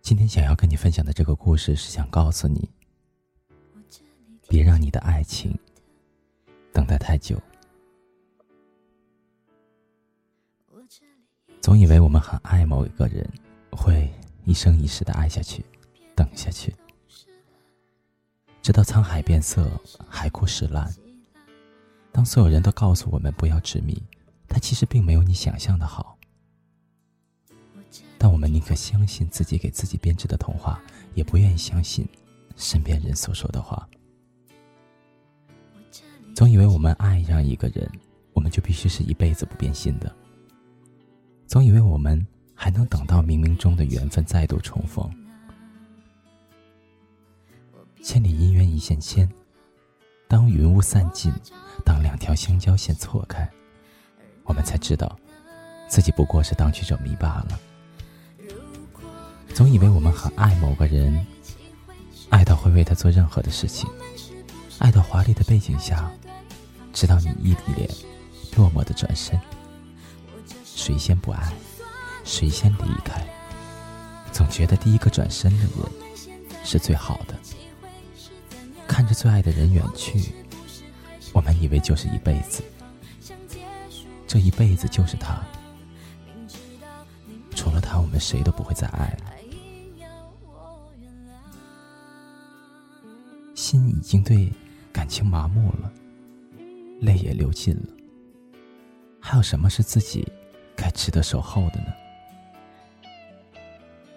今天想要跟你分享的这个故事，是想告诉你，别让你的爱情等待太久。总以为我们很爱某一个人，会一生一世的爱下去，等下去，直到沧海变色，海枯石烂。当所有人都告诉我们不要执迷，他其实并没有你想象的好。但我们宁可相信自己给自己编织的童话，也不愿意相信身边人所说的话。总以为我们爱上一个人，我们就必须是一辈子不变心的。总以为我们还能等到冥冥中的缘分再度重逢。千里姻缘一线牵，当云雾散尽，当两条相交线错开，我们才知道，自己不过是当局者迷罢了。总以为我们很爱某个人，爱到会为他做任何的事情，爱到华丽的背景下，直到你一脸落寞的转身。谁先不爱，谁先离开？总觉得第一个转身的人是最好的。看着最爱的人远去，我们以为就是一辈子，这一辈子就是他，除了他，我们谁都不会再爱了。心已经对感情麻木了，泪也流尽了，还有什么是自己该值得守候的呢？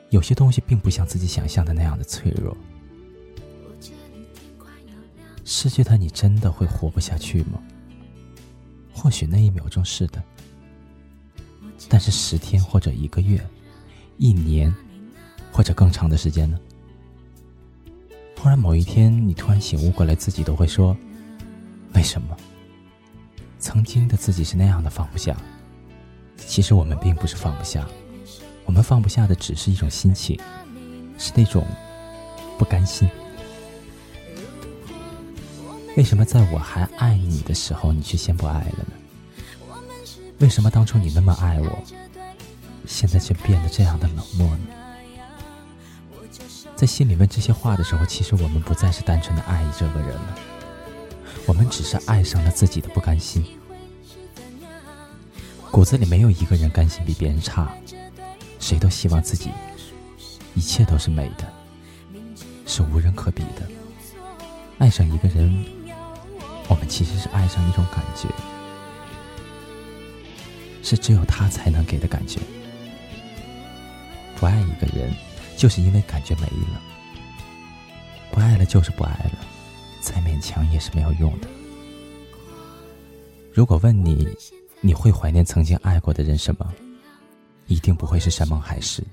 有些东西并不像自己想象的那样的脆弱，失去他，你真的会活不下去吗？或许那一秒钟是的，但是十天或者一个月、一年或者更长的时间呢？突然某一天，你突然醒悟过来，自己都会说：“为什么？曾经的自己是那样的放不下。其实我们并不是放不下，我们放不下的只是一种心情，是那种不甘心。为什么在我还爱你的时候，你却先不爱了呢？为什么当初你那么爱我，现在却变得这样的冷漠呢？”在心里问这些话的时候，其实我们不再是单纯的爱这个人了，我们只是爱上了自己的不甘心。骨子里没有一个人甘心比别人差，谁都希望自己一切都是美的，是无人可比的。爱上一个人，我们其实是爱上一种感觉，是只有他才能给的感觉。不爱一个人。就是因为感觉没了，不爱了就是不爱了，再勉强也是没有用的。如果问你，你会怀念曾经爱过的人什么？一定不会是山盟海誓，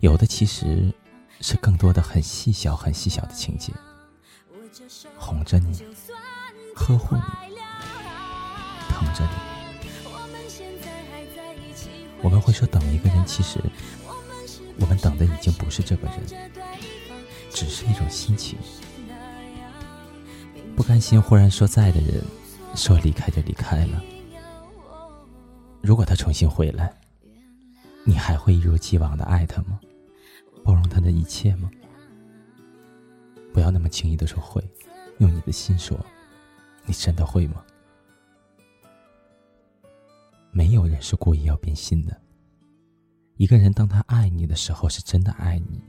有的其实是更多的很细小、很细小的情节，哄着你，呵护你，疼着你。我们会说等一个人，其实。我们等的已经不是这个人，只是一种心情。不甘心忽然说在的人，说离开就离开了。如果他重新回来，你还会一如既往的爱他吗？包容他的一切吗？不要那么轻易的说会，用你的心说，你真的会吗？没有人是故意要变心的。一个人，当他爱你的时候，是真的爱你；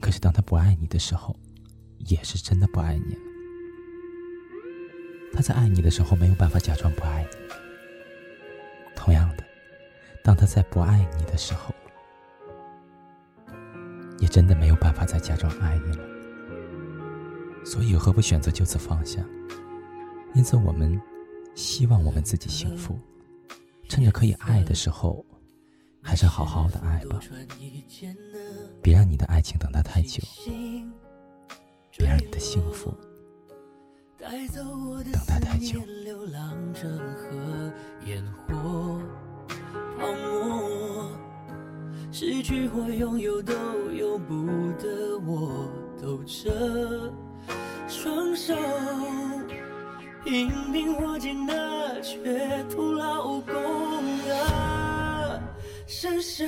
可是当他不爱你的时候，也是真的不爱你了。他在爱你的时候，没有办法假装不爱你；同样的，当他在不爱你的时候，也真的没有办法再假装爱你了。所以，何不选择就此放下？因此，我们希望我们自己幸福，趁着可以爱的时候。还是好好的爱吧，别让你的爱情等待太久，别让你的幸福等待太久。失去或拥有都由不得我，抖着双手，拼命握紧的，却徒劳无功的，深深。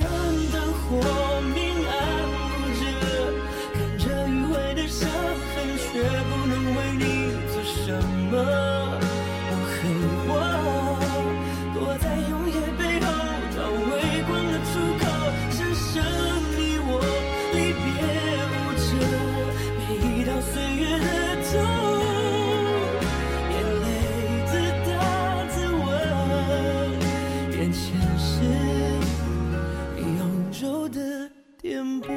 的颠簸，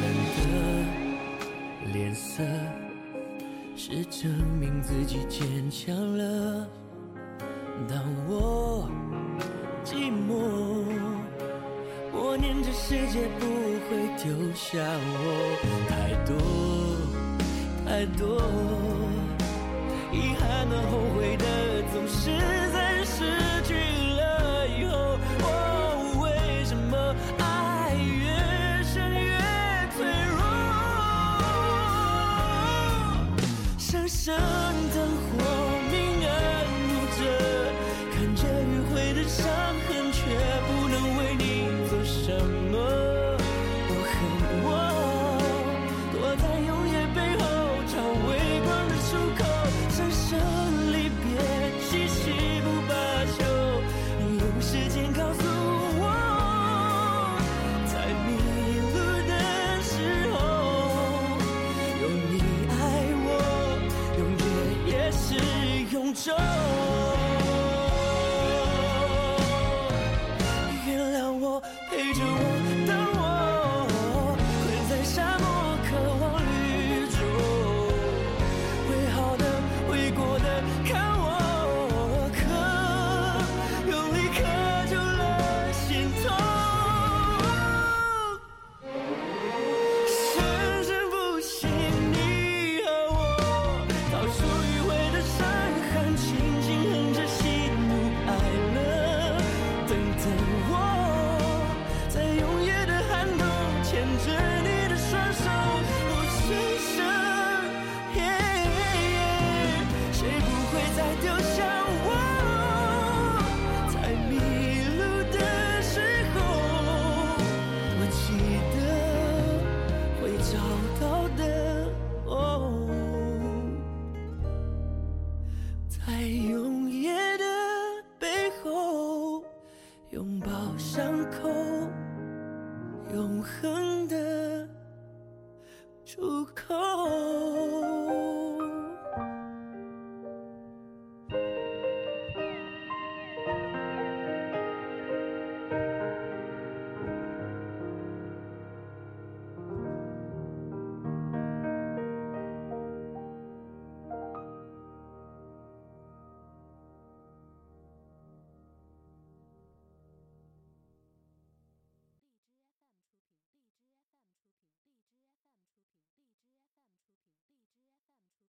冷的脸色是证明自己坚强了。当我寂寞，默念着世界不会丢下我。太多太多，遗憾的、后悔的，总是在失。